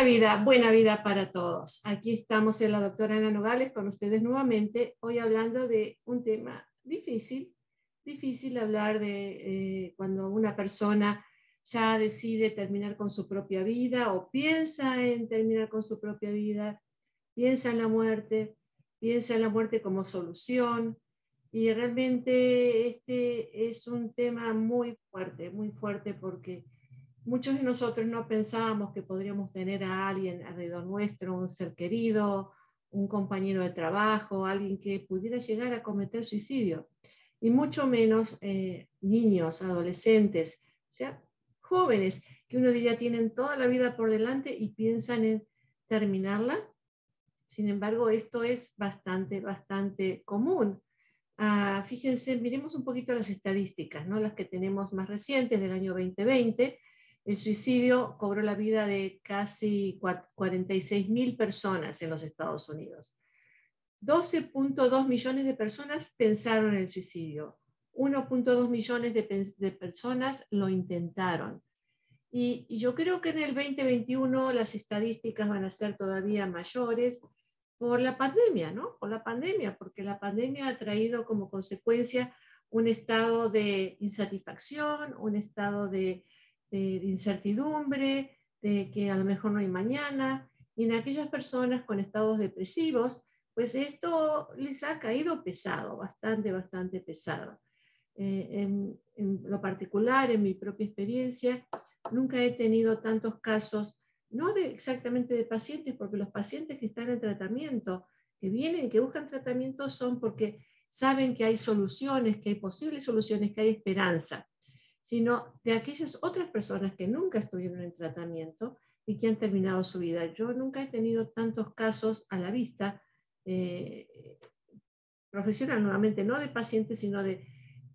Buena vida, buena vida para todos. Aquí estamos en la doctora Ana Nogales con ustedes nuevamente, hoy hablando de un tema difícil, difícil hablar de eh, cuando una persona ya decide terminar con su propia vida o piensa en terminar con su propia vida, piensa en la muerte, piensa en la muerte como solución. Y realmente este es un tema muy fuerte, muy fuerte porque muchos de nosotros no pensábamos que podríamos tener a alguien alrededor nuestro, un ser querido, un compañero de trabajo, alguien que pudiera llegar a cometer suicidio. Y mucho menos eh, niños, adolescentes, o sea, jóvenes que uno diría tienen toda la vida por delante y piensan en terminarla. Sin embargo, esto es bastante, bastante común. Ah, fíjense, miremos un poquito las estadísticas, ¿no? las que tenemos más recientes del año 2020 el suicidio cobró la vida de casi 46 mil personas en los Estados Unidos. 12.2 millones de personas pensaron en el suicidio. 1.2 millones de, personas lo intentaron. Y, y, yo creo que en el 2021 las estadísticas van a ser todavía mayores por la pandemia, ¿no? Por la pandemia, porque la pandemia ha traído como consecuencia un estado de insatisfacción, un estado de de, incertidumbre, de que a lo mejor no hay mañana, y en aquellas personas con estados depresivos, pues esto les ha caído pesado, bastante, bastante pesado. Eh, en, lo particular, en mi propia experiencia, nunca he tenido tantos casos, no de, exactamente de pacientes, porque los pacientes que están en tratamiento, que vienen, que buscan tratamiento, son porque saben que hay soluciones, que hay posibles soluciones, que hay esperanza sino de aquellas otras personas que nunca estuvieron en tratamiento y que han terminado su vida. Yo nunca he tenido tantos casos a la vista, eh, profesional nuevamente, no de pacientes, sino de,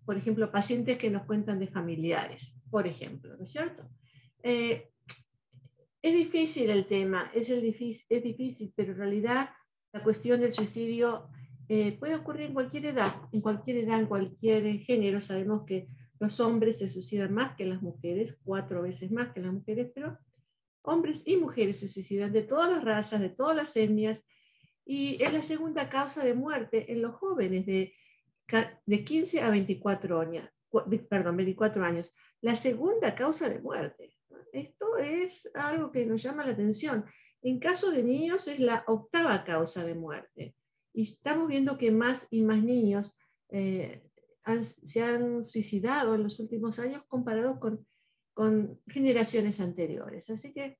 por ejemplo, pacientes que nos cuentan de familiares, por ejemplo, ¿no es cierto? Eh, es difícil el tema, es, el difícil, es difícil, pero en realidad la cuestión del suicidio eh, puede ocurrir en cualquier edad, en cualquier edad, en cualquier género. Sabemos que los hombres se suicidan más que las mujeres, cuatro veces más que las mujeres, pero hombres y mujeres se suicidan de todas las razas, de todas las etnias, y es la segunda causa de muerte en los jóvenes de, de 15 a 24 años, perdón, 24 años. La segunda causa de muerte. Esto es algo que nos llama la atención. En caso de niños es la octava causa de muerte. Y estamos viendo que más y más niños eh, se han suicidado en los últimos años comparado con, con generaciones anteriores. Así que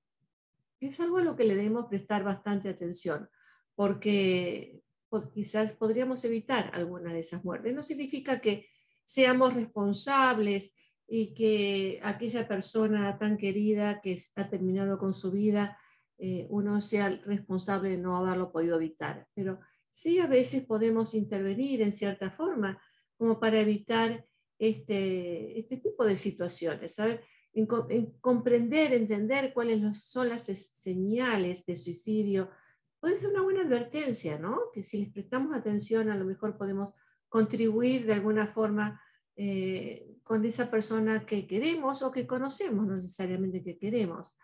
es algo a lo que le debemos prestar bastante atención, porque quizás podríamos evitar alguna de esas muertes. No significa que seamos responsables y que aquella persona tan querida que ha terminado con su vida, eh, uno sea responsable de no haberlo podido evitar. Pero sí a veces podemos intervenir en cierta forma como para evitar este, este tipo de situaciones, ¿sabe? En, comprender, entender cuáles son las señales de suicidio, puede ser una buena advertencia, ¿no? Que si les prestamos atención, a lo mejor podemos contribuir de alguna forma eh, con esa persona que queremos o que conocemos, no necesariamente que queremos.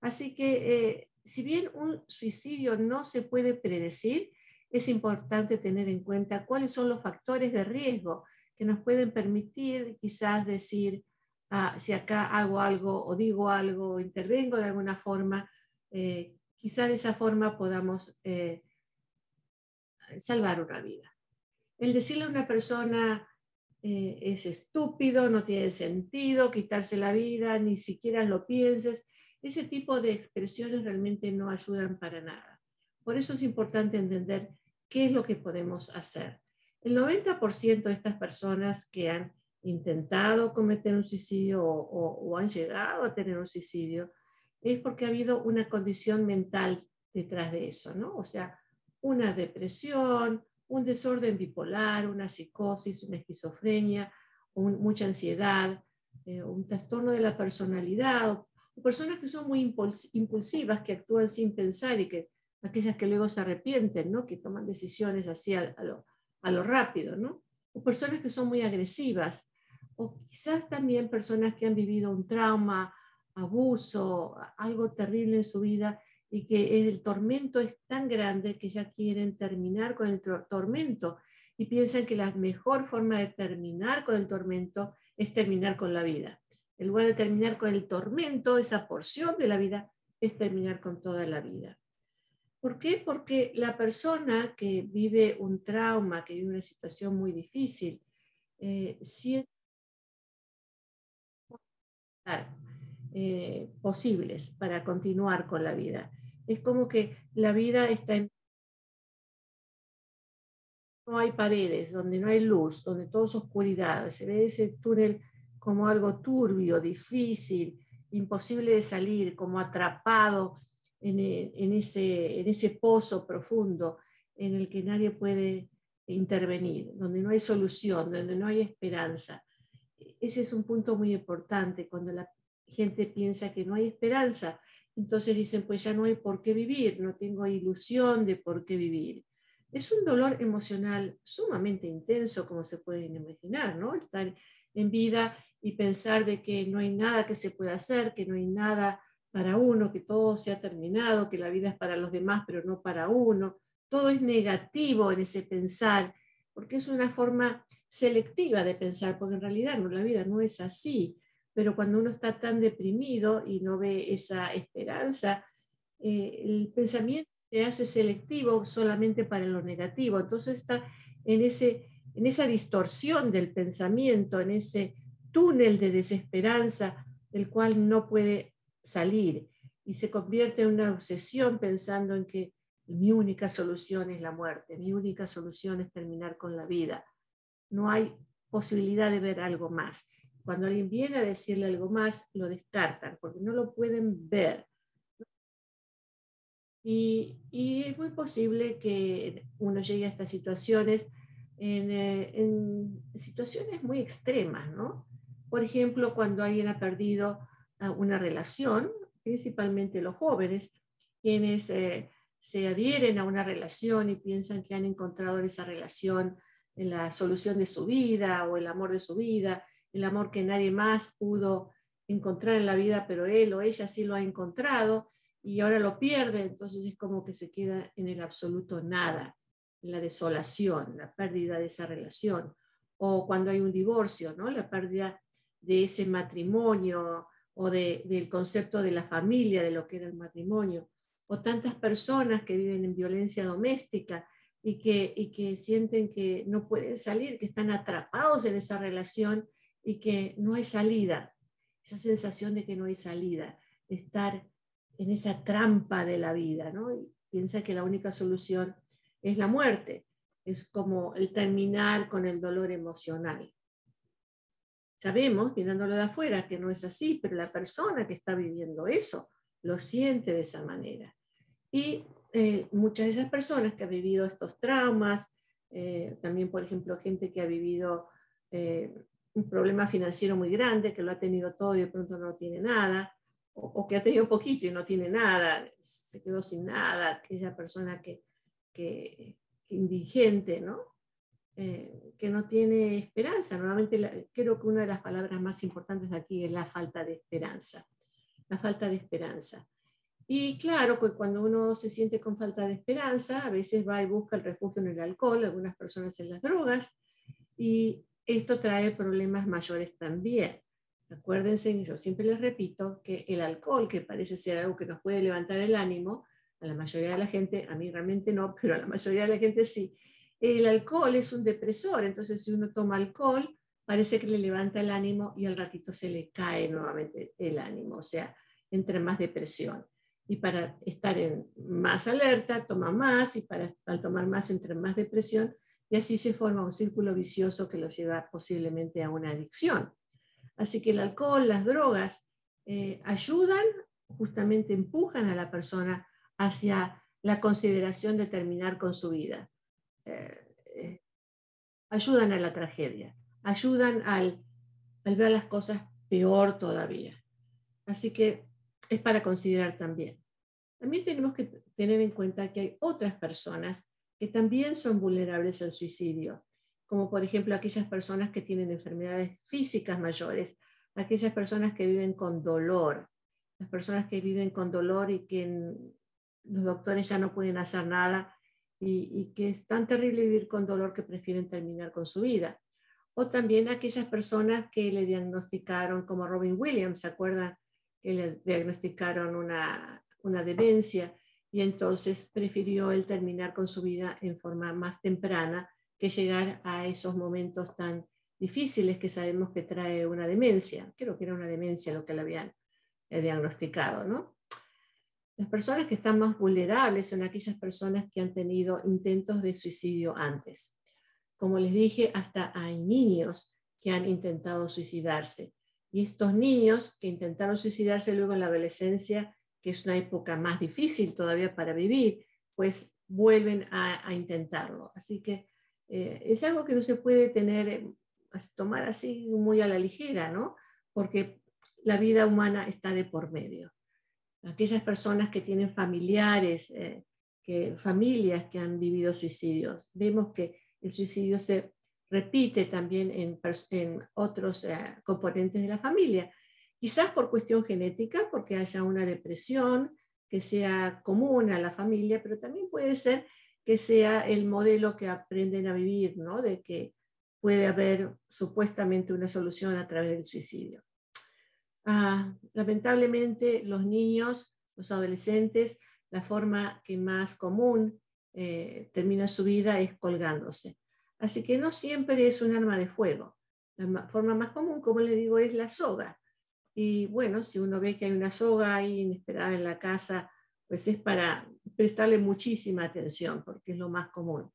Así que, eh, si bien un suicidio no se puede predecir, es importante tener en cuenta cuáles son los factores de riesgo que nos pueden permitir quizás decir, ah, si acá hago algo o digo algo o intervengo de alguna forma, eh, quizás de esa forma podamos eh, salvar una vida. El decirle a una persona eh, es estúpido, no tiene sentido, quitarse la vida, ni siquiera lo pienses, ese tipo de expresiones realmente no ayudan para nada. Por eso es importante entender qué es lo que podemos hacer. El 90% de estas personas que han intentado cometer un suicidio o, han llegado a tener un suicidio es porque ha habido una condición mental detrás de eso, ¿no? O sea, una depresión, un desorden bipolar, una psicosis, una esquizofrenia, mucha ansiedad, eh, un trastorno de la personalidad, o personas que son muy impulsivas, que actúan sin pensar y que aquellas que luego se arrepienten, ¿no? que toman decisiones así a, lo, lo rápido, ¿no? o personas que son muy agresivas, o quizás también personas que han vivido un trauma, abuso, algo terrible en su vida y que el tormento es tan grande que ya quieren terminar con el tormento y piensan que la mejor forma de terminar con el tormento es terminar con la vida. En lugar de terminar con el tormento, esa porción de la vida, es terminar con toda la vida. ¿Por qué? Porque la persona que vive un trauma, que vive una situación muy difícil, eh, siente eh, posibles para continuar con la vida. Es como que la vida está en... No hay paredes, donde no hay luz, donde todo es oscuridad. Se ve ese túnel como algo turbio, difícil, imposible de salir, como atrapado en, ese, en ese pozo profundo en el que nadie puede intervenir, donde no hay solución, donde no hay esperanza. Ese es un punto muy importante cuando la gente piensa que no hay esperanza. Entonces dicen, pues ya no hay por qué vivir, no tengo ilusión de por qué vivir. Es un dolor emocional sumamente intenso, como se pueden imaginar, ¿no? Estar en vida y pensar de que no hay nada que se pueda hacer, que no hay nada para uno, que todo se ha terminado, que la vida es para los demás, pero no para uno. Todo es negativo en ese pensar, porque es una forma selectiva de pensar, porque en realidad no, la vida no es así. Pero cuando uno está tan deprimido y no ve esa esperanza, eh, el pensamiento se hace selectivo solamente para lo negativo. Entonces está en, ese, en esa distorsión del pensamiento, en ese túnel de desesperanza, el cual no puede salir y se convierte en una obsesión pensando en que mi única solución es la muerte, mi única solución es terminar con la vida. No hay posibilidad de ver algo más. Cuando alguien viene a decirle algo más, lo descartan porque no lo pueden ver. Y, es muy posible que uno llegue a estas situaciones en, eh, en situaciones muy extremas, ¿no? Por ejemplo, cuando alguien ha perdido una relación, principalmente los jóvenes, quienes eh, se adhieren a una relación y piensan que han encontrado en esa relación en la solución de su vida o el amor de su vida, el amor que nadie más pudo encontrar en la vida, pero él o ella sí lo ha encontrado y ahora lo pierde, entonces es como que se queda en el absoluto nada, la desolación, la pérdida de esa relación. O cuando hay un divorcio, ¿no? la pérdida de ese matrimonio o del concepto de la familia, de lo que era el matrimonio, o tantas personas que viven en violencia doméstica y que, y que sienten que no pueden salir, que están atrapados en esa relación y que no hay salida, esa sensación de que no hay salida, estar en esa trampa de la vida, ¿no? Y piensa que la única solución es la muerte, es como el terminar con el dolor emocional. Sabemos, mirándolo de afuera, que no es así, pero la persona que está viviendo eso lo siente de esa manera. Y eh, muchas de esas personas que han vivido estos traumas, eh, también, por ejemplo, gente que ha vivido eh, un problema financiero muy grande, que lo ha tenido todo y de pronto no tiene nada, o, que ha tenido poquito y no tiene nada, se quedó sin nada, aquella persona que, que indigente, ¿no? Eh, que no tiene esperanza. Nuevamente, creo que una de las palabras más importantes de aquí es la falta de esperanza. La falta de esperanza. Y claro, que cuando uno se siente con falta de esperanza, a veces va y busca el refugio en el alcohol, algunas personas en las drogas, y esto trae problemas mayores también. Acuérdense, yo siempre les repito que el alcohol, que parece ser algo que nos puede levantar el ánimo, a la mayoría de la gente, a mí realmente no, pero a la mayoría de la gente sí, el alcohol es un depresor, entonces si uno toma alcohol, parece que le levanta el ánimo y al ratito se le cae nuevamente el ánimo, o sea, entra más depresión. Y para estar más alerta, toma más y para al tomar más entra en más depresión y así se forma un círculo vicioso que lo lleva posiblemente a una adicción. Así que el alcohol, las drogas eh, ayudan, justamente empujan a la persona hacia la consideración de terminar con su vida. Eh, ayudan a la tragedia, ayudan al, al ver las cosas peor todavía. Así que es para considerar también. También tenemos que tener en cuenta que hay otras personas que también son vulnerables al suicidio, como por ejemplo aquellas personas que tienen enfermedades físicas mayores, aquellas personas que viven con dolor, las personas que viven con dolor y que los doctores ya no pueden hacer nada y, que es tan terrible vivir con dolor que prefieren terminar con su vida. O también aquellas personas que le diagnosticaron, como Robin Williams, ¿se acuerdan? Que le diagnosticaron una, una demencia y entonces prefirió él terminar con su vida en forma más temprana que llegar a esos momentos tan difíciles que sabemos que trae una demencia. Creo que era una demencia lo que le habían eh, diagnosticado, ¿no? Las personas que están más vulnerables son aquellas personas que han tenido intentos de suicidio antes. Como les dije, hasta hay niños que han intentado suicidarse. Y estos niños que intentaron suicidarse luego en la adolescencia, que es una época más difícil todavía para vivir, pues vuelven a, intentarlo. Así que eh, es algo que no se puede tener, eh, tomar así muy a la ligera, ¿no? Porque la vida humana está de por medio aquellas personas que tienen familiares, eh, que, familias que han vivido suicidios. Vemos que el suicidio se repite también en, otros eh, componentes de la familia. Quizás por cuestión genética, porque haya una depresión que sea común a la familia, pero también puede ser que sea el modelo que aprenden a vivir, ¿no? De que puede haber supuestamente una solución a través del suicidio. Ah, lamentablemente los niños, los adolescentes, la forma que más común eh, termina su vida es colgándose. Así que no siempre es un arma de fuego. La forma más común, como le digo, es la soga. Y bueno, si uno ve que hay una soga ahí inesperada en la casa, pues es para prestarle muchísima atención, porque es lo más común.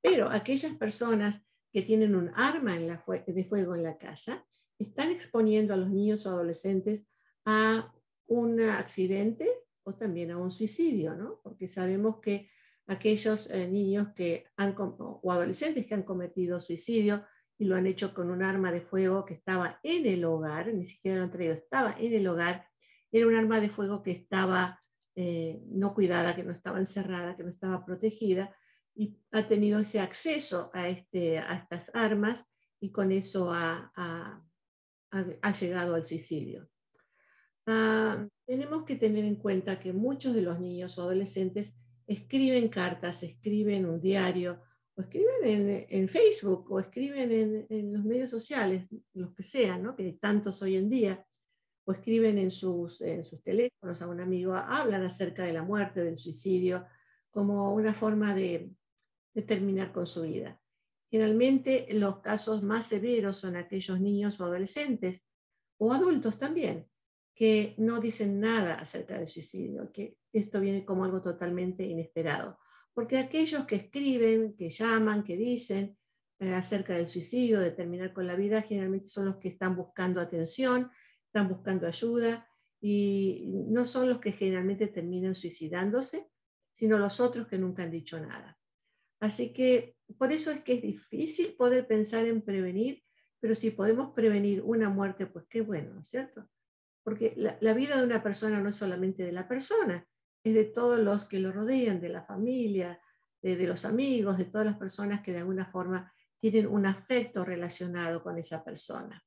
Pero aquellas personas que tienen un arma de fuego en la casa, están exponiendo a los niños o adolescentes a un accidente o también a un suicidio, ¿no? Porque sabemos que aquellos eh, niños que han, o adolescentes que han cometido suicidio y lo han hecho con un arma de fuego que estaba en el hogar, ni siquiera lo han traído, estaba en el hogar, era un arma de fuego que estaba eh, no cuidada, que no estaba encerrada, que no estaba protegida, y ha tenido ese acceso a, este, estas armas y con eso ha, ha, llegado al suicidio. Ah, tenemos que tener en cuenta que muchos de los niños o adolescentes escriben cartas, escriben un diario, o escriben en, Facebook, o escriben en, los medios sociales, los que sean, que tantos hoy en día, o escriben en sus, teléfonos a un amigo, hablan acerca de la muerte, del suicidio, como una forma de terminar con su vida. Generalmente los casos más severos son aquellos niños o adolescentes, o adultos también, que no dicen nada acerca del suicidio, que esto viene como algo totalmente inesperado. Porque aquellos que escriben, que llaman, que dicen eh, acerca del suicidio, de terminar con la vida, generalmente son los que están buscando atención, están buscando ayuda y no son los que generalmente terminan suicidándose, sino los otros que nunca han dicho nada. Así que por eso es que es difícil poder pensar en prevenir, pero si podemos prevenir una muerte, pues qué bueno, ¿no es cierto? Porque la, vida de una persona no es solamente de la persona, es de todos los que lo rodean, de la familia, de, los amigos, de todas las personas que de alguna forma tienen un afecto relacionado con esa persona.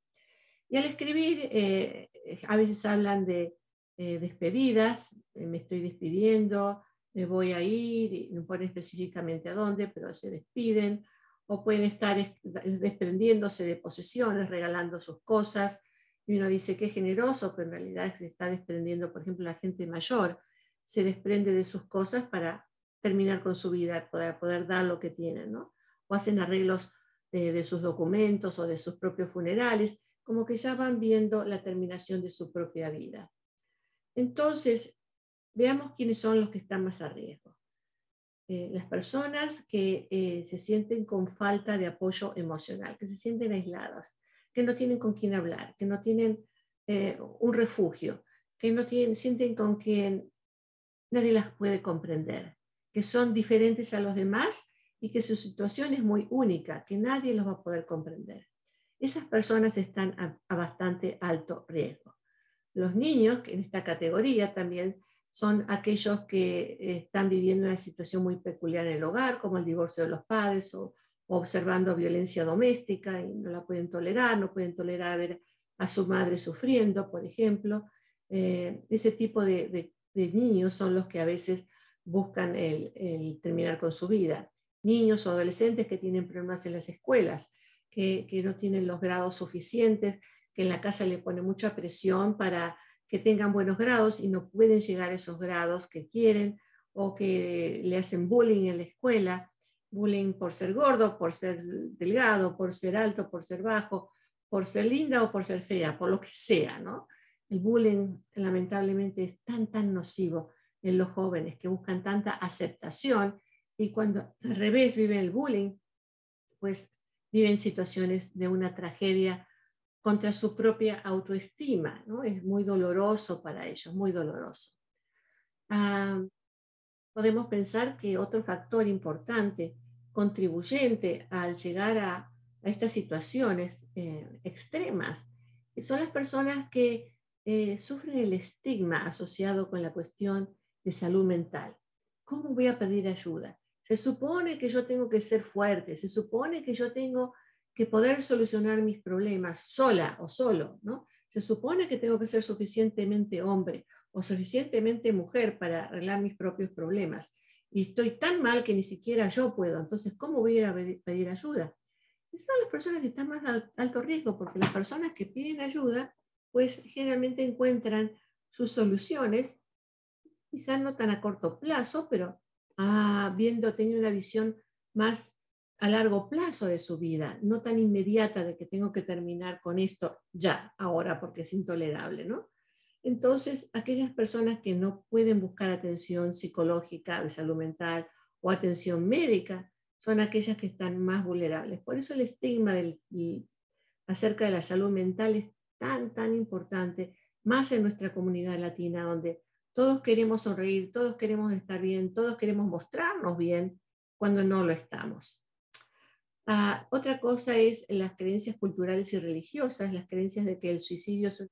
Y al escribir, eh, a veces hablan de eh, despedidas, eh, me estoy despidiendo, me voy a ir, y no ponen específicamente a dónde, pero se despiden, o pueden estar desprendiéndose de posesiones, regalando sus cosas, y uno dice que es generoso, pero en realidad se está desprendiendo, por ejemplo, la gente mayor se desprende de sus cosas para terminar con su vida, para poder dar lo que tienen, ¿no? O hacen arreglos de, de sus documentos o de sus propios funerales, como que ya van viendo la terminación de su propia vida. Entonces, Veamos quiénes son los que están más a riesgo. Eh, las personas que eh, se sienten con falta de apoyo emocional, que se sienten aisladas, que no tienen con quién hablar, que no tienen eh, un refugio, que no tienen, sienten con quien nadie las puede comprender, que son diferentes a los demás y que su situación es muy única, que nadie los va a poder comprender. Esas personas están a bastante alto riesgo. Los niños, que en esta categoría también son aquellos que están viviendo una situación muy peculiar en el hogar, como el divorcio de los padres o, observando violencia doméstica y no la pueden tolerar, no pueden tolerar ver a su madre sufriendo, por ejemplo. Eh, ese tipo de, niños son los que a veces buscan el, terminar con su vida. Niños o adolescentes que tienen problemas en las escuelas, que, que no tienen los grados suficientes, que en la casa le pone mucha presión para que tengan buenos grados y no pueden llegar a esos grados que quieren o que le hacen bullying en la escuela, bullying por ser gordo, por ser delgado, por ser alto, por ser bajo, por ser linda o por ser fea, por lo que sea, ¿no? El bullying lamentablemente es tan, tan nocivo en los jóvenes que buscan tanta aceptación y cuando al revés viven el bullying, pues viven situaciones de una tragedia contra su propia autoestima, ¿no? Es muy doloroso para ellos, muy doloroso. Ah, podemos pensar que otro factor importante, contribuyente al llegar a, estas situaciones eh, extremas, son las personas que eh, sufren el estigma asociado con la cuestión de salud mental. ¿Cómo voy a pedir ayuda? Se supone que yo tengo que ser fuerte, se supone que yo tengo que poder solucionar mis problemas sola o solo, ¿no? Se supone que tengo que ser suficientemente hombre o suficientemente mujer para arreglar mis propios problemas. Y estoy tan mal que ni siquiera yo puedo. Entonces, ¿cómo voy a pedir ayuda? son las personas que están más a alto riesgo, porque las personas que piden ayuda, pues generalmente encuentran sus soluciones, quizás no tan a corto plazo, pero habiendo tenido una visión más a largo plazo de su vida, no tan inmediata de que tengo que terminar con esto ya, ahora, porque es intolerable, ¿no? Entonces, aquellas personas que no pueden buscar atención psicológica de salud mental o atención médica, son aquellas que están más vulnerables. Por eso el estigma acerca de la salud mental es tan, tan importante, más en nuestra comunidad latina, donde todos queremos sonreír, todos queremos estar bien, todos queremos mostrarnos bien cuando no lo estamos. Ah, otra cosa es las creencias culturales y religiosas, las creencias de que el suicidio es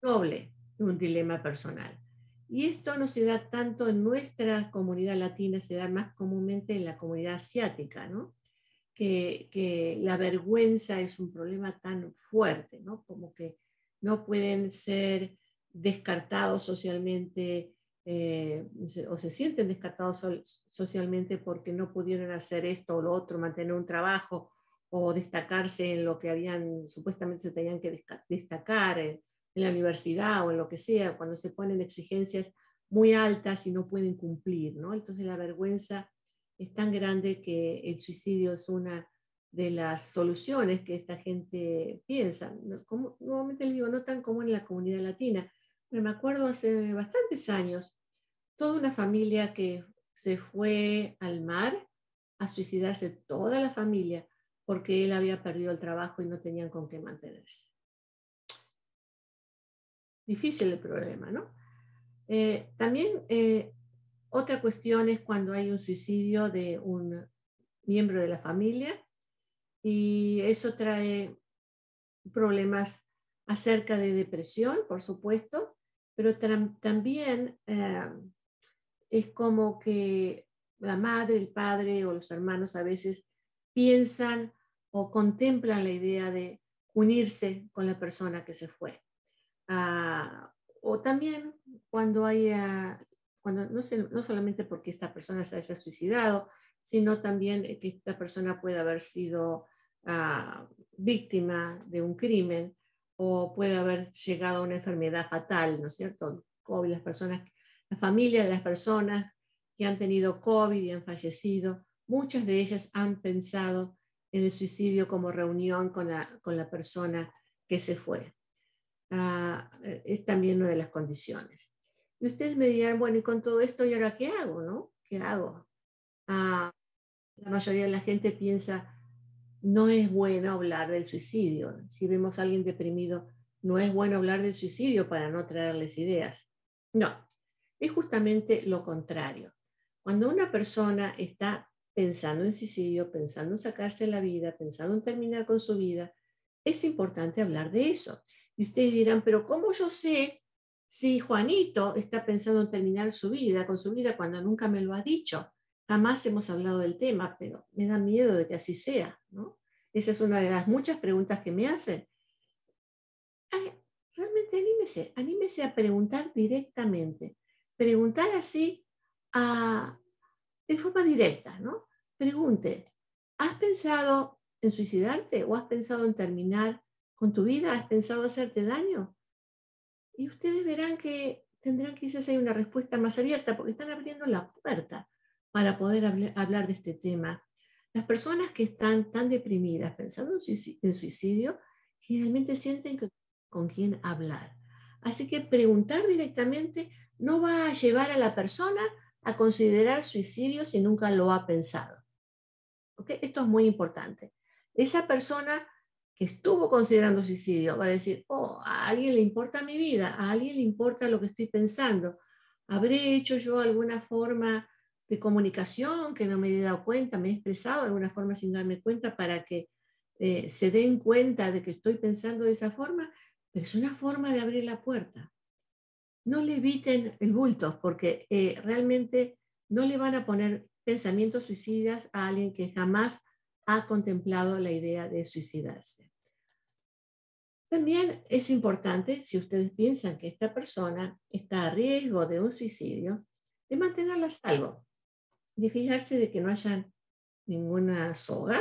doble, un dilema personal. Y esto no se da tanto en nuestra comunidad latina, se da más comúnmente en la comunidad asiática, ¿no? Que, la vergüenza es un problema tan fuerte, ¿no? Como que no pueden ser descartados socialmente eh, o se sienten descartados socialmente porque no pudieron hacer esto o lo otro, mantener un trabajo o destacarse en lo que habían supuestamente se tenían que destacar. En la universidad o en lo que sea, cuando se ponen exigencias muy altas y no pueden cumplir, ¿no? Entonces la vergüenza es tan grande que el suicidio es una de las soluciones que esta gente piensa. Como, nuevamente le digo, no tan común en la comunidad latina, me acuerdo hace bastantes años, toda una familia que se fue al mar a suicidarse, toda la familia, porque él había perdido el trabajo y no tenían con qué mantenerse difícil el problema, ¿no? Eh, también eh, otra cuestión es cuando hay un suicidio de un miembro de la familia y eso trae problemas acerca de depresión, por supuesto, pero también eh, es como que la madre, el padre o los hermanos a veces piensan o contemplan la idea de unirse con la persona que se fue. Ah, o también cuando haya, cuando no, no solamente porque esta persona se haya suicidado, sino también que esta persona pueda haber sido ah, víctima de un crimen o puede haber llegado a una enfermedad fatal, ¿no es cierto? COVID, las personas, la familia de las personas que han tenido COVID y han fallecido, muchas de ellas han pensado en el suicidio como reunión con la, con la persona que se fue. Ah, es también una de las condiciones. Y ustedes me dirán, bueno, y con todo esto, ¿y ahora qué hago? ¿no? ¿Qué hago? Ah, la mayoría de la gente piensa, no es bueno hablar del suicidio. Si vemos a alguien deprimido, no es bueno hablar del suicidio para no traerles ideas. No, es justamente lo contrario. Cuando una persona está pensando en suicidio, pensando en sacarse la vida, pensando en terminar con su vida, es importante hablar de eso. Y ustedes dirán, pero ¿cómo yo sé si Juanito está pensando en terminar su vida, con su vida, cuando nunca me lo ha dicho? Jamás hemos hablado del tema, pero me da miedo de que así sea, ¿no? Esa es una de las muchas preguntas que me hacen. realmente anímese, anímese a preguntar directamente. Preguntar así a, en forma directa, ¿no? Pregunte, ¿has pensado en suicidarte o has pensado en terminar con tu vida? ¿Has pensado hacerte daño? Y ustedes verán que tendrán quizás hay una respuesta más abierta porque están abriendo la puerta para poder hablar de este tema. Las personas que están tan deprimidas pensando en suicidio, generalmente sienten con quién hablar. Así que preguntar directamente no va a llevar a la persona a considerar suicidio si nunca lo ha pensado. Esto es muy importante. Esa persona que estuvo considerando suicidio va a decir, oh, a alguien le importa mi vida, a alguien le importa lo que estoy pensando. ¿Habré hecho yo alguna forma de comunicación que no me he dado cuenta, me he expresado de alguna forma sin darme cuenta para que eh, se den cuenta de que estoy pensando de esa forma? Pero es una forma de abrir la puerta. No le eviten el bulto porque eh, realmente no le van a poner pensamientos suicidas a alguien que jamás ha contemplado la idea de suicidarse. También es importante, si ustedes piensan que esta persona está a riesgo de un suicidio, de mantenerla a salvo, de fijarse de que no haya ninguna soga,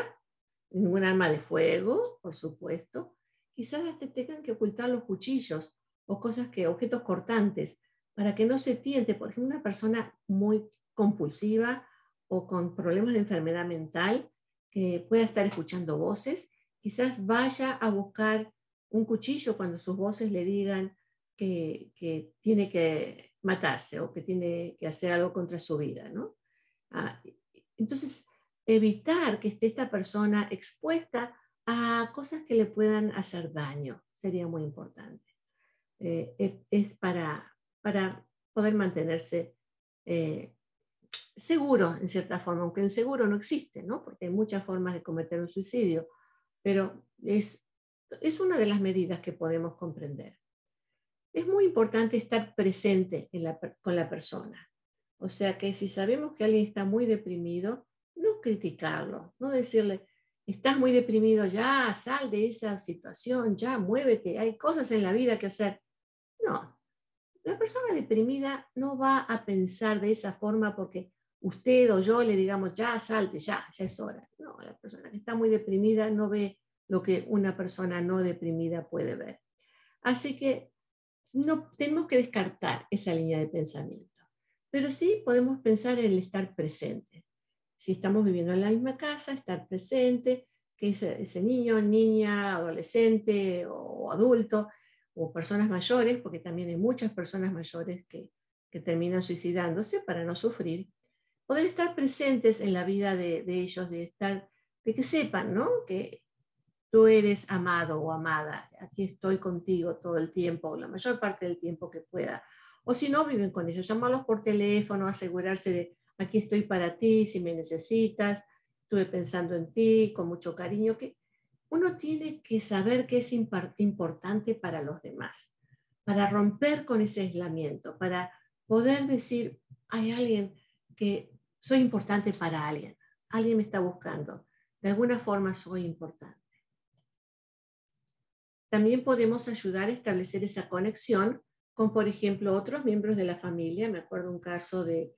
ningún arma de fuego, por supuesto. Quizás hasta tengan que ocultar los cuchillos o cosas que, objetos cortantes, para que no se tiente, por ejemplo, una persona muy compulsiva o con problemas de enfermedad mental, que pueda estar escuchando voces, quizás vaya a buscar un cuchillo cuando sus voces le digan que, tiene que matarse o que tiene que hacer algo contra su vida, ¿no? Ah, entonces, evitar que esté esta persona expuesta a cosas que le puedan hacer daño sería muy importante. Eh, es, para, para poder mantenerse eh, seguro, en cierta forma, aunque el seguro no existe, ¿no? porque hay muchas formas de cometer un suicidio, pero es, es una de las medidas que podemos comprender. Es muy importante estar presente con la persona. O sea que si sabemos que alguien está muy deprimido, no criticarlo, no decirle, estás muy deprimido, ya sal de esa situación, ya muévete, hay cosas en la vida que hacer. No, la persona deprimida no va a pensar de esa forma porque usted o yo le digamos, ya salte, ya, ya es hora. No, la persona que está muy deprimida no ve lo que una persona no deprimida puede ver. Así que no tenemos que descartar esa línea de pensamiento, pero sí podemos pensar en el estar presente. Si estamos viviendo en la misma casa, estar presente, que ese, ese niño, niña, adolescente o adulto o personas mayores, porque también hay muchas personas mayores que, que terminan suicidándose para no sufrir, poder estar presentes en la vida de, ellos, de, estar, de que sepan ¿no? que tú eres amado o amada, aquí estoy contigo todo el tiempo, la mayor parte del tiempo que pueda. O si no, viven con ellos, llamarlos por teléfono, asegurarse de, aquí estoy para ti, si me necesitas, estuve pensando en ti con mucho cariño, que uno tiene que saber que es importante para los demás, para romper con ese aislamiento, para poder decir, hay alguien que soy importante para alguien, alguien me está buscando, de alguna forma soy importante. También podemos ayudar a establecer esa conexión con, por ejemplo, otros miembros de la familia. Me acuerdo un caso de,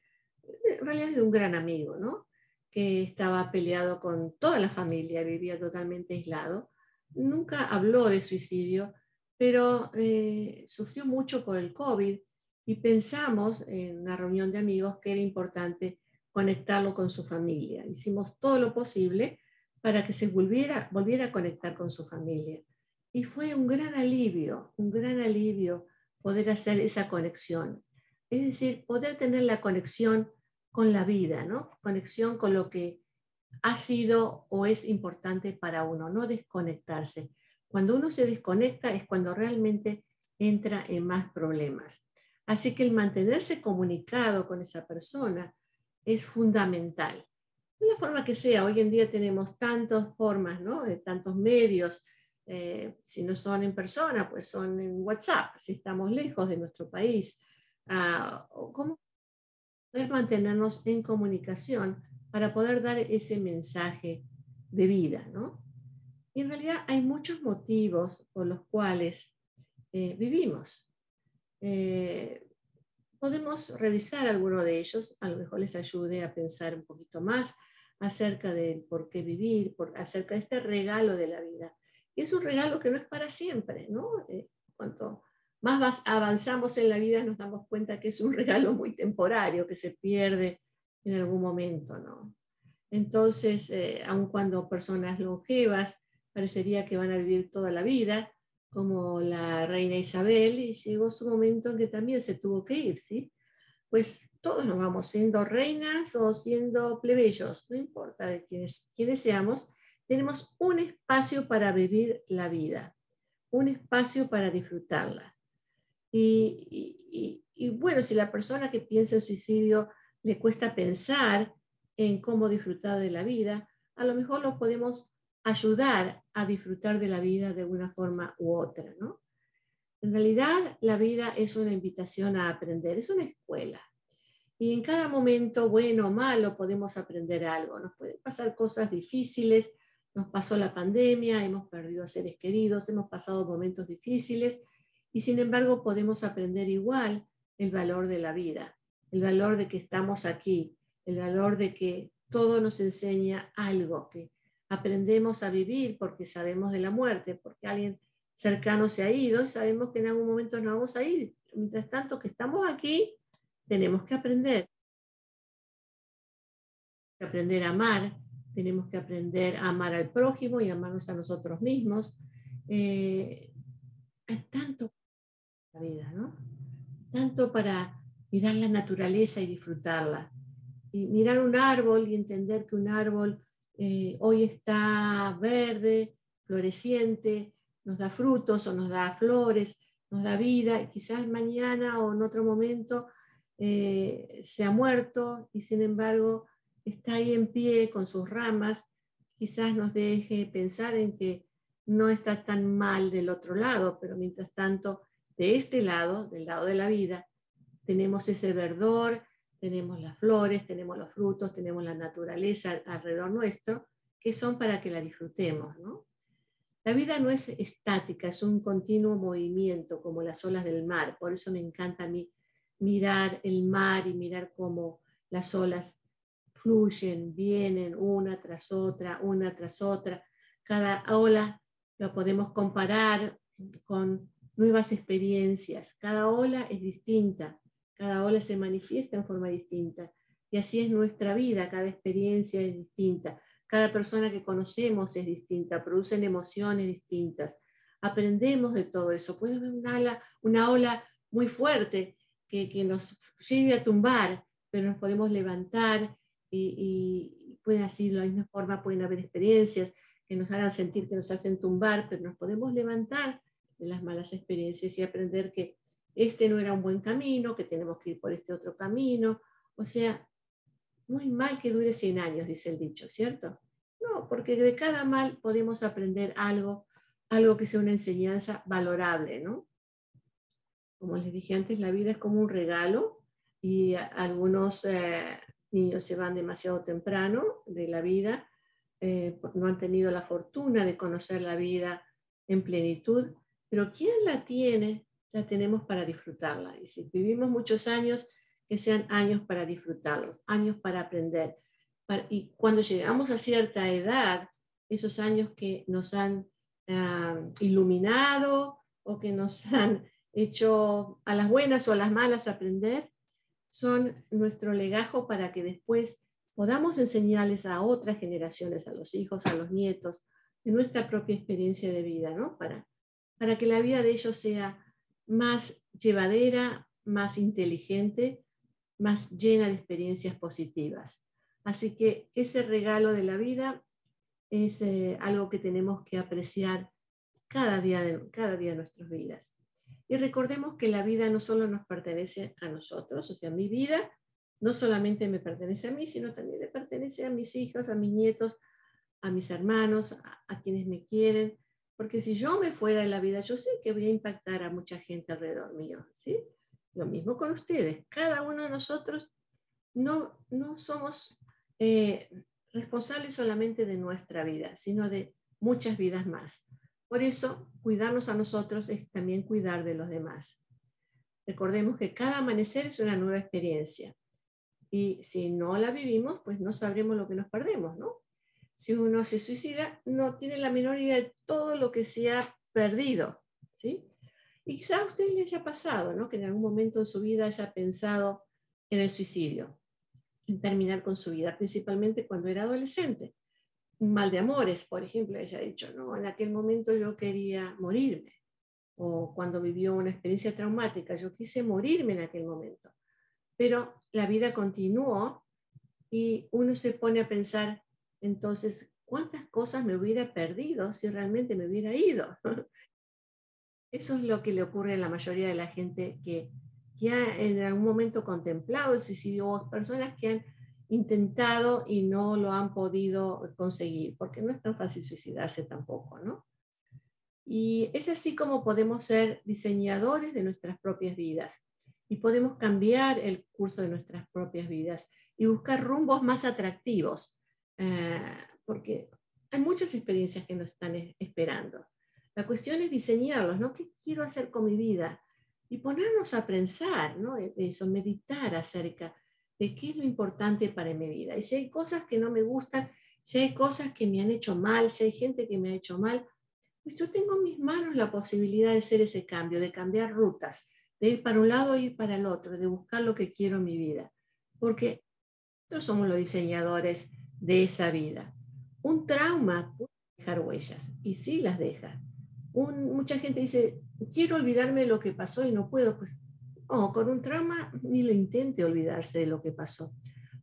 en realidad de un gran amigo, ¿no? que estaba peleado con toda la familia, vivía totalmente aislado. Nunca habló de suicidio, pero eh, sufrió mucho por el COVID y pensamos en una reunión de amigos que era importante conectarlo con su familia. Hicimos todo lo posible para que se volviera, volviera a conectar con su familia. Y fue un gran alivio, un gran alivio poder hacer esa conexión. Es decir, poder tener la conexión con la vida, ¿no? Conexión con lo que ha sido o es importante para uno, no desconectarse. Cuando uno se desconecta es cuando realmente entra en más problemas. Así que el mantenerse comunicado con esa persona es fundamental. De la forma que sea, hoy en día tenemos tantas formas, ¿no? De tantos medios. Eh, si no son en persona, pues son en WhatsApp, si estamos lejos de nuestro país. Ah, ¿Cómo poder mantenernos en comunicación para poder dar ese mensaje de vida, ¿no? En realidad hay muchos motivos por los cuales eh, vivimos. Eh, podemos revisar alguno de ellos, a lo mejor les ayude a pensar un poquito más acerca del por qué vivir, acerca de este regalo de la vida. Y es un regalo que no es para siempre, ¿no? Eh, cuanto más avanzamos en la vida nos damos cuenta que es un regalo muy temporario, que se pierde en algún momento, ¿no? Entonces, eh, aun cuando personas longevas parecería que van a vivir toda la vida, como la reina Isabel, y llegó su momento en que también se tuvo que ir, ¿sí? Pues todos nos vamos siendo reinas o siendo plebeyos, no importa de quiénes, quiénes seamos, tenemos un espacio para vivir la vida, un espacio para disfrutarla. Y, y, bueno, si la persona que piensa en suicidio le cuesta pensar en cómo disfrutar de la vida, a lo mejor lo podemos ayudar a disfrutar de la vida de una forma u otra, ¿no? En realidad, la vida es una invitación a aprender, es una escuela. Y en cada momento, bueno o malo, podemos aprender algo. Nos pueden pasar cosas difíciles, nos pasó la pandemia, hemos perdido a seres queridos, hemos pasado momentos difíciles y sin embargo podemos aprender igual el valor de la vida, el valor de que estamos aquí, el valor de que todo nos enseña algo, que aprendemos a vivir porque sabemos de la muerte, porque alguien cercano se ha ido y sabemos que en algún momento nos vamos a ir. Mientras tanto que estamos aquí, tenemos que aprender. Aprender a amar, tenemos que aprender a amar al prójimo y amarnos a nosotros mismos. Eh, hay tanto la vida, ¿no? Tanto para mirar la naturaleza y disfrutarla. Y mirar un árbol y entender que un árbol eh, hoy está verde, floreciente, nos da frutos o nos da flores, nos da vida, y quizás mañana o en otro momento eh, se ha muerto y sin embargo está ahí en pie con sus ramas, quizás nos deje pensar en que no está tan mal del otro lado, pero mientras tanto, de este lado, del lado de la vida, tenemos ese verdor, tenemos las flores, tenemos los frutos, tenemos la naturaleza alrededor nuestro, que son para que la disfrutemos. La vida no es estática, es un continuo movimiento, como las olas del mar. Por eso me encanta a mí mirar el mar y mirar cómo las olas fluyen, vienen una tras otra, una tras otra. Cada ola lo podemos comparar con nuevas experiencias. Cada ola es distinta. Cada ola se manifiesta en forma distinta. Y así es nuestra vida, cada experiencia es distinta. Cada persona que conocemos es distinta, producen emociones distintas. Aprendemos de todo eso. Puede haber una, una ola muy fuerte que, que, nos lleve a tumbar, pero nos podemos levantar y, puede así, de la misma forma pueden haber experiencias que nos hagan sentir que nos hacen tumbar, pero nos podemos levantar de las malas experiencias y aprender que este no era un buen camino, que tenemos que ir por este otro camino. O sea, no hay mal que dure 100 años, dice el dicho, ¿cierto? No, porque de cada mal podemos aprender algo, algo que sea una enseñanza valorable, ¿no? Como les dije antes, la vida es como un regalo y algunos eh, niños se van demasiado temprano de la vida, eh, no han tenido la fortuna de conocer la vida en plenitud, pero quien la tiene la tenemos para disfrutarla. Y si vivimos muchos años, que sean años para disfrutarlos, años para aprender. y cuando llegamos a cierta edad, esos años que nos han ah, iluminado o que nos han hecho a las buenas o a las malas aprender, son nuestro legajo para que después podamos enseñarles a otras generaciones, a los hijos, a los nietos, de nuestra propia experiencia de vida, ¿no? Para, para que la vida de ellos sea más llevadera, más inteligente, más llena de experiencias positivas. Así que ese regalo de la vida es eh, algo que tenemos que apreciar cada día, de, cada día de nuestras vidas. Y recordemos que la vida no solo nos pertenece a nosotros, o sea, mi vida no solamente me pertenece a mí, sino también le pertenece a mis hijos, a mis nietos, a mis hermanos, a quienes me quieren, porque si yo me fuera de la vida, yo sé que voy a impactar a mucha gente alrededor mío, ¿sí? Lo mismo con ustedes. Cada uno de nosotros no, no somos eh, responsables solamente de nuestra vida, sino de muchas vidas más. Por eso, cuidarnos a nosotros es también cuidar de los demás. Recordemos que cada amanecer es una nueva experiencia. Y si no la vivimos, pues no sabremos lo que nos perdemos, ¿no? Si uno se suicida, no tiene la menor idea de todo lo que se ha perdido, ¿sí? Y quizás a usted le haya pasado, ¿no? Que en algún momento en su vida haya pensado en el suicidio, en terminar con su vida, principalmente cuando era adolescente. Mal de amores, por ejemplo, ella ha dicho, no, en aquel momento yo quería morirme. O cuando vivió una experiencia traumática, yo quise morirme en aquel momento. Pero la vida continuó y uno se pone a pensar, entonces, ¿cuántas cosas me hubiera perdido si realmente me hubiera ido? Eso es lo que le ocurre a la mayoría de la gente que, ya en algún momento contemplado el suicidio o personas que han intentado y no lo han podido conseguir, porque no es tan fácil suicidarse tampoco, ¿no? Y es así como podemos ser diseñadores de nuestras propias vidas y podemos cambiar el curso de nuestras propias vidas y buscar rumbos más atractivos, eh, porque hay muchas experiencias que nos están esperando. La cuestión es diseñarlos, ¿no? ¿Qué quiero hacer con mi vida? Y ponernos a pensar, ¿no? E, eso, meditar acerca de qué es lo importante para mi vida. Y si hay cosas que no me gustan, si hay cosas que me han hecho mal, si hay gente que me ha hecho mal, pues yo tengo en mis manos la posibilidad de hacer ese cambio, de cambiar rutas, de ir para un lado e ir para el otro, de buscar lo que quiero en mi vida. Porque nosotros somos los diseñadores de esa vida. Un trauma puede dejar huellas, y sí las deja mucha gente dice, quiero olvidarme de lo que pasó y no puedo. Pues, no, con un trauma ni lo intente olvidarse de lo que pasó.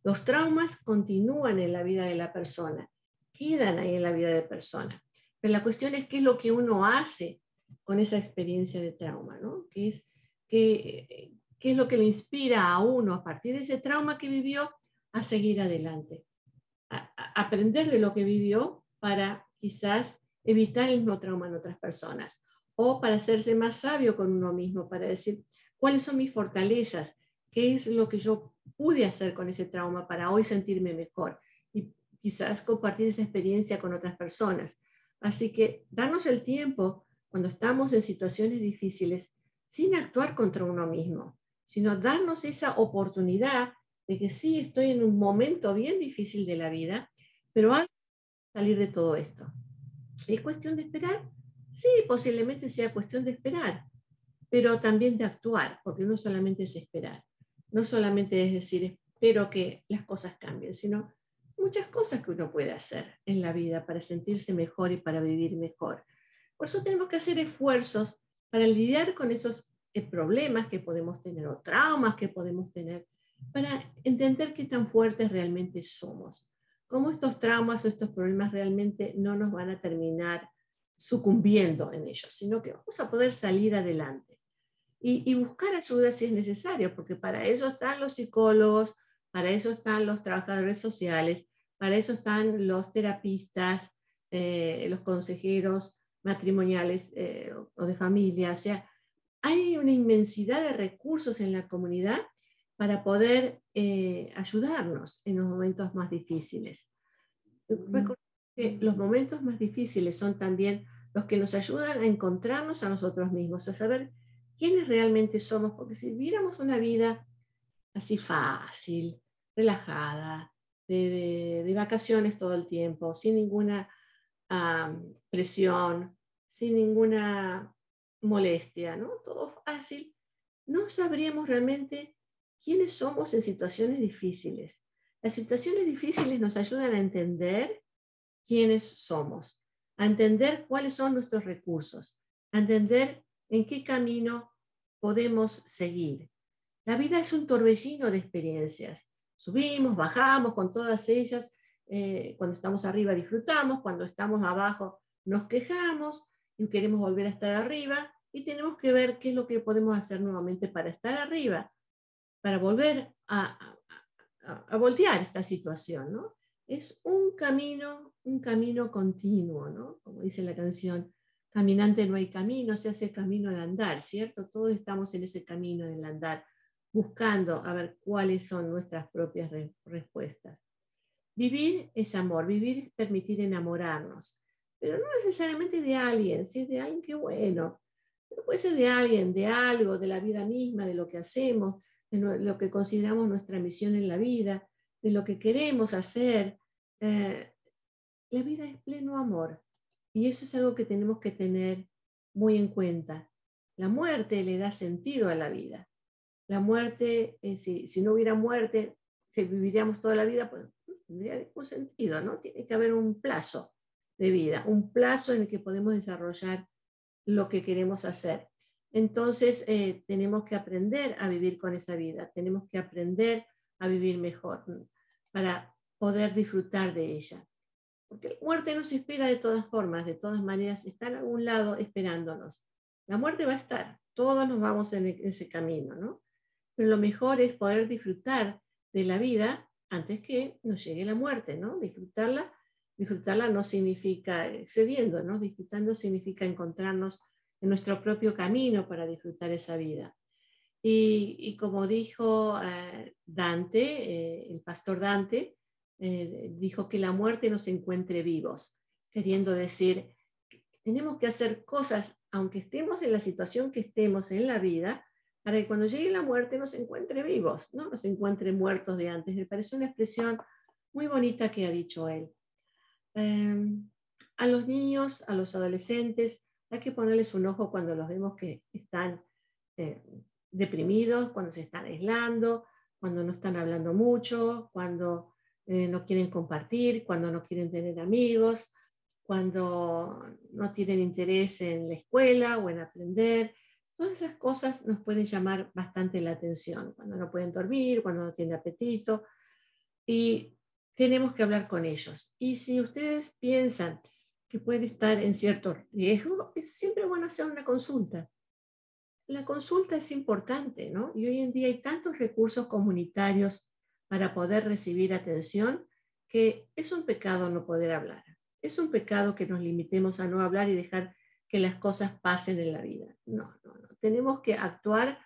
Los traumas continúan en la vida de la persona, quedan ahí en la vida de la persona. Pero la cuestión es qué es lo que uno hace con esa experiencia de trauma, ¿no? ¿Qué es, lo que le inspira a uno a partir de ese trauma que vivió a seguir adelante? a aprender de lo que vivió para quizás evitar el mismo trauma en otras personas o para hacerse más sabio con uno mismo, para decir cuáles son mis fortalezas, qué es lo que yo pude hacer con ese trauma para hoy sentirme mejor y quizás compartir esa experiencia con otras personas. Así que darnos el tiempo cuando estamos en situaciones difíciles sin actuar contra uno mismo, sino darnos esa oportunidad de que sí estoy en un momento bien difícil de la vida, pero hay salir de todo esto. ¿Es cuestión de esperar? Sí, posiblemente sea cuestión de esperar, pero también de actuar, porque no solamente es esperar, no solamente es decir, espero que las cosas cambien, sino muchas cosas que uno puede hacer en la vida para sentirse mejor y para vivir mejor. Por eso tenemos que hacer esfuerzos para lidiar con esos eh, problemas que podemos tener o traumas que podemos tener, para entender qué tan fuertes realmente somos cómo estos traumas o estos problemas realmente no nos van a terminar sucumbiendo en ellos, sino que vamos a poder salir adelante y, buscar ayuda si es necesario, porque para eso están los psicólogos, para eso están los trabajadores sociales, para eso están los terapistas, eh, los consejeros matrimoniales eh, o de familia. O sea, hay una inmensidad de recursos en la comunidad para poder eh, ayudarnos en los momentos más difíciles. Que los momentos más difíciles son también los que nos ayudan a encontrarnos a nosotros mismos, a saber quiénes realmente somos, porque si viviéramos una vida así fácil, relajada, de, vacaciones todo el tiempo, sin ninguna presión, sin ninguna molestia, ¿no? Todo fácil, no sabríamos realmente quiénes somos en situaciones difíciles. Las situaciones difíciles nos ayudan a entender quiénes somos, a entender cuáles son nuestros recursos, a entender en qué camino podemos seguir. La vida es un torbellino de experiencias. Subimos, bajamos con todas ellas. Eh, cuando estamos arriba disfrutamos, cuando estamos abajo nos quejamos y queremos volver a estar arriba y tenemos que ver qué es lo que podemos hacer nuevamente para estar arriba para volver a, a, voltear esta situación, ¿no? Es un camino, un camino continuo, ¿no? Como dice la canción, caminante no hay camino, se hace camino de andar, ¿cierto? Todos estamos en ese camino del andar, buscando a ver cuáles son nuestras propias respuestas. Vivir es amor, vivir es permitir enamorarnos, pero no necesariamente de alguien, si es de alguien, qué bueno, puede ser de alguien, de algo, de la vida misma, de lo que hacemos, de lo que consideramos nuestra misión en la vida, de lo que queremos hacer. Eh, la vida es pleno amor y eso es algo que tenemos que tener muy en cuenta. La muerte le da sentido a la vida. La muerte, eh, si, si, no hubiera muerte, si viviríamos toda la vida, pues tendría ningún sentido, ¿no? Tiene que haber un plazo de vida, un plazo en el que podemos desarrollar lo que queremos hacer. Entonces, eh, tenemos que aprender a vivir con esa vida, tenemos que aprender a vivir mejor para poder disfrutar de ella. Porque la muerte nos espera de todas formas, de todas maneras, está en algún lado esperándonos. La muerte va a estar, todos nos vamos en ese camino, ¿no? Pero lo mejor es poder disfrutar de la vida antes que nos llegue la muerte, ¿no? Disfrutarla, disfrutarla no significa excediendo, ¿no? Disfrutando significa encontrarnos en nuestro propio camino para disfrutar esa vida. Y, como dijo eh, Dante, eh, el pastor Dante, eh, dijo que la muerte nos encuentre vivos, queriendo decir, que tenemos que hacer cosas, aunque estemos en la situación que estemos en la vida, para que cuando llegue la muerte nos encuentre vivos, no nos encuentre muertos de antes. Me parece una expresión muy bonita que ha dicho él. Em, a los niños, a los adolescentes, hay que ponerles un ojo cuando los vemos que están eh, deprimidos, cuando se están aislando, cuando no están hablando mucho, cuando eh, no quieren compartir, cuando no quieren tener amigos, cuando no tienen interés en la escuela o en aprender, Todas esas cosas nos pueden llamar bastante la atención, cuando no pueden dormir, cuando no tienen apetito, y tenemos que hablar con ellos. Y si ustedes piensan que puede estar en cierto riesgo, es siempre bueno hacer una consulta. La consulta es importante, ¿no? Y hoy en día hay tantos recursos comunitarios para poder recibir atención que es un pecado no poder hablar. Es un pecado que nos limitemos a no hablar y dejar que las cosas pasen en la vida. No, no, no. Tenemos que actuar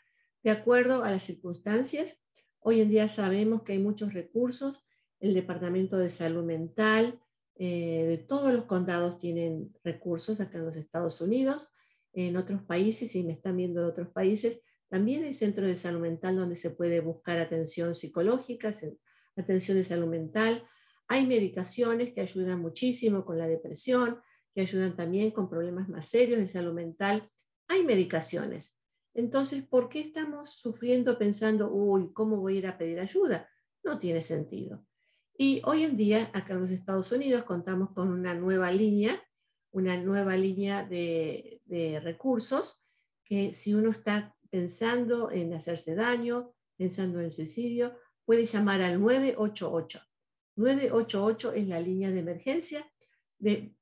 de acuerdo a las circunstancias. Hoy en día sabemos que hay muchos recursos. El Departamento de Salud Mental eh, de todos los condados tienen recursos acá en los Estados Unidos. En otros países, si me están viendo de otros países, también hay centros de salud mental donde se puede buscar atención psicológica, atención de salud mental. Hay medicaciones que ayudan muchísimo con la depresión, que ayudan también con problemas más serios de salud mental. Hay medicaciones. Entonces, ¿por qué estamos sufriendo pensando, uy, ¿cómo voy a ir a pedir ayuda? No tiene sentido. Y hoy en día, acá en los Estados Unidos, contamos con una nueva línea, una nueva línea de, de recursos que si uno está pensando en hacerse daño, pensando en suicidio, puede llamar al 988. 988 es la línea de emergencia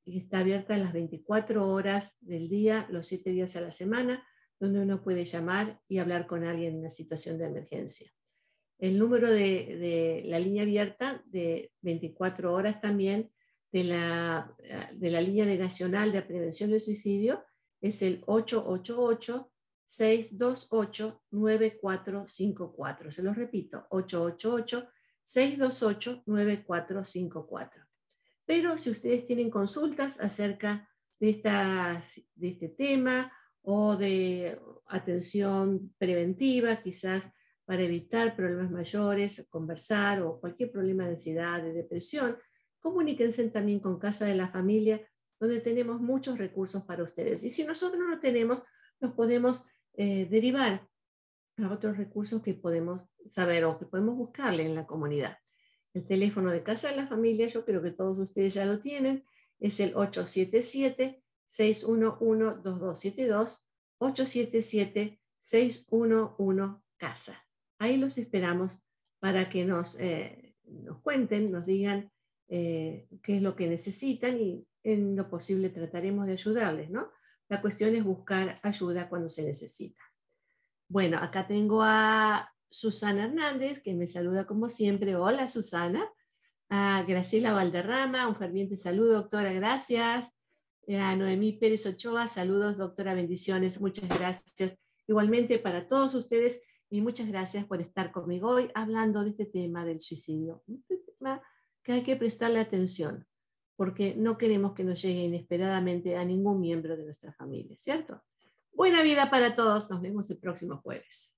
está abierta las 24 horas del día, los 7 días a la semana, donde uno puede llamar y hablar con alguien en una situación de emergencia. El número de, la línea abierta de 24 horas también de la, de línea de nacional de prevención del suicidio es el 888 628 9454. Se lo repito, 888 628 9454. Pero si ustedes tienen consultas acerca de, de este tema o de atención preventiva, quizás para evitar problemas mayores, conversar o cualquier problema de ansiedad, de depresión, comuníquense también con Casa de la Familia, donde tenemos muchos recursos para ustedes. Y si nosotros no tenemos, nos podemos eh, derivar a otros recursos que podemos saber o que podemos buscarle en la comunidad. El teléfono de Casa de la Familia, yo creo que todos ustedes ya lo tienen, es el 877-611-2272, 877-611-CASA. Ahí los esperamos para que nos, eh, nos cuenten, nos digan eh, qué es lo que necesitan y en lo posible trataremos de ayudarles, ¿no? La cuestión es buscar ayuda cuando se necesita. Bueno, acá tengo a Susana Hernández, que me saluda como siempre. Hola, Susana. A Graciela Valderrama, un ferviente saludo, doctora, gracias. A Noemí Pérez Ochoa, saludos, doctora, bendiciones, muchas gracias. Igualmente para todos ustedes y muchas gracias por estar conmigo hoy hablando de este tema del suicidio. Un tema que hay que prestarle atención, porque no queremos que nos llegue inesperadamente a ningún miembro de nuestra familia, ¿cierto? Buena vida para todos. Nos vemos el próximo jueves.